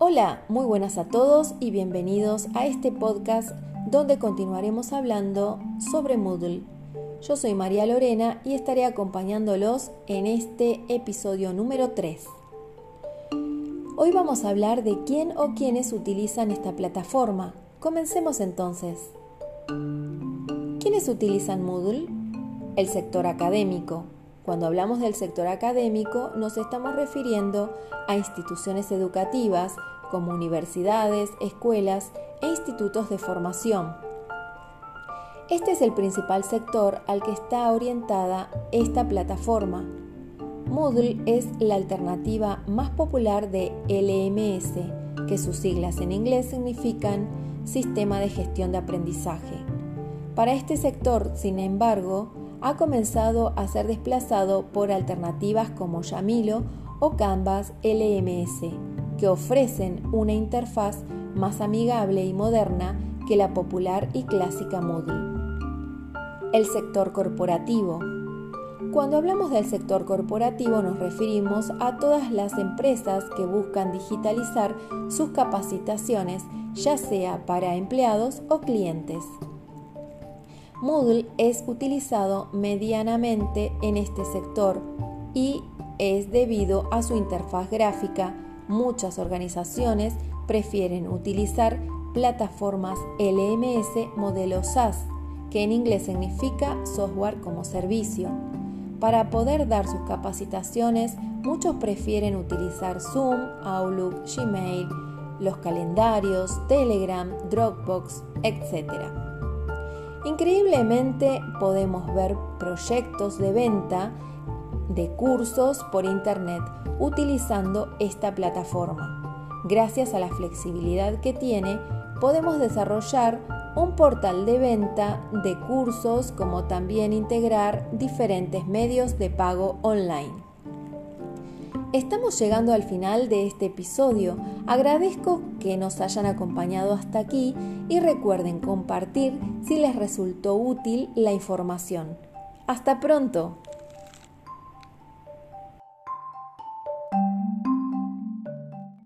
Hola, muy buenas a todos y bienvenidos a este podcast donde continuaremos hablando sobre Moodle. Yo soy María Lorena y estaré acompañándolos en este episodio número 3. Hoy vamos a hablar de quién o quiénes utilizan esta plataforma. Comencemos entonces. ¿Quiénes utilizan Moodle? El sector académico. Cuando hablamos del sector académico nos estamos refiriendo a instituciones educativas como universidades, escuelas e institutos de formación. Este es el principal sector al que está orientada esta plataforma. Moodle es la alternativa más popular de LMS, que sus siglas en inglés significan Sistema de Gestión de Aprendizaje. Para este sector, sin embargo, ha comenzado a ser desplazado por alternativas como Yamilo o Canvas LMS, que ofrecen una interfaz más amigable y moderna que la popular y clásica Moodle. El sector corporativo. Cuando hablamos del sector corporativo nos referimos a todas las empresas que buscan digitalizar sus capacitaciones, ya sea para empleados o clientes. Moodle es utilizado medianamente en este sector y es debido a su interfaz gráfica. Muchas organizaciones prefieren utilizar plataformas LMS modelo SaaS, que en inglés significa software como servicio. Para poder dar sus capacitaciones, muchos prefieren utilizar Zoom, Outlook, Gmail, los calendarios, Telegram, Dropbox, etc. Increíblemente podemos ver proyectos de venta de cursos por Internet utilizando esta plataforma. Gracias a la flexibilidad que tiene, podemos desarrollar un portal de venta de cursos como también integrar diferentes medios de pago online. Estamos llegando al final de este episodio. Agradezco que nos hayan acompañado hasta aquí y recuerden compartir si les resultó útil la información. Hasta pronto.